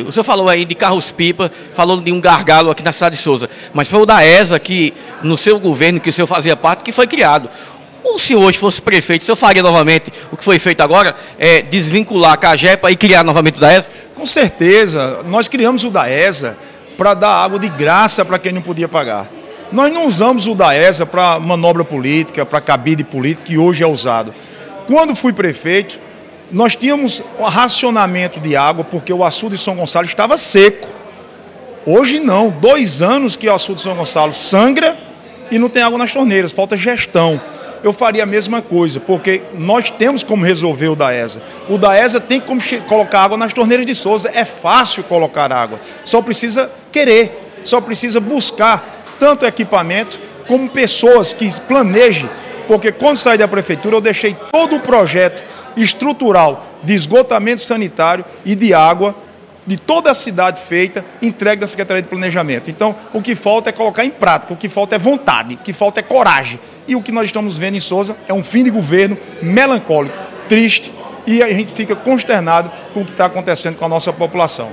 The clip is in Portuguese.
O senhor falou aí de carros-pipa, falou de um gargalo aqui na cidade de Souza, mas foi o da ESA que, no seu governo, que o senhor fazia parte, que foi criado. O senhor hoje fosse prefeito, o senhor faria novamente o que foi feito agora, é, desvincular a Cagepa e criar novamente o da ESA? Com certeza, nós criamos o da ESA para dar água de graça para quem não podia pagar. Nós não usamos o da ESA para manobra política, para cabide político, que hoje é usado. Quando fui prefeito, nós tínhamos um racionamento de água porque o açude de São Gonçalo estava seco. Hoje não, dois anos que o açude de São Gonçalo sangra e não tem água nas torneiras, falta gestão. Eu faria a mesma coisa, porque nós temos como resolver o DAESA. O DAESA tem como colocar água nas torneiras de Souza, é fácil colocar água, só precisa querer, só precisa buscar tanto equipamento como pessoas que planejem, porque quando saí da prefeitura eu deixei todo o projeto estrutural de esgotamento sanitário e de água de toda a cidade feita, entregue da Secretaria de Planejamento. Então, o que falta é colocar em prática, o que falta é vontade, o que falta é coragem. E o que nós estamos vendo em Souza é um fim de governo melancólico, triste, e a gente fica consternado com o que está acontecendo com a nossa população.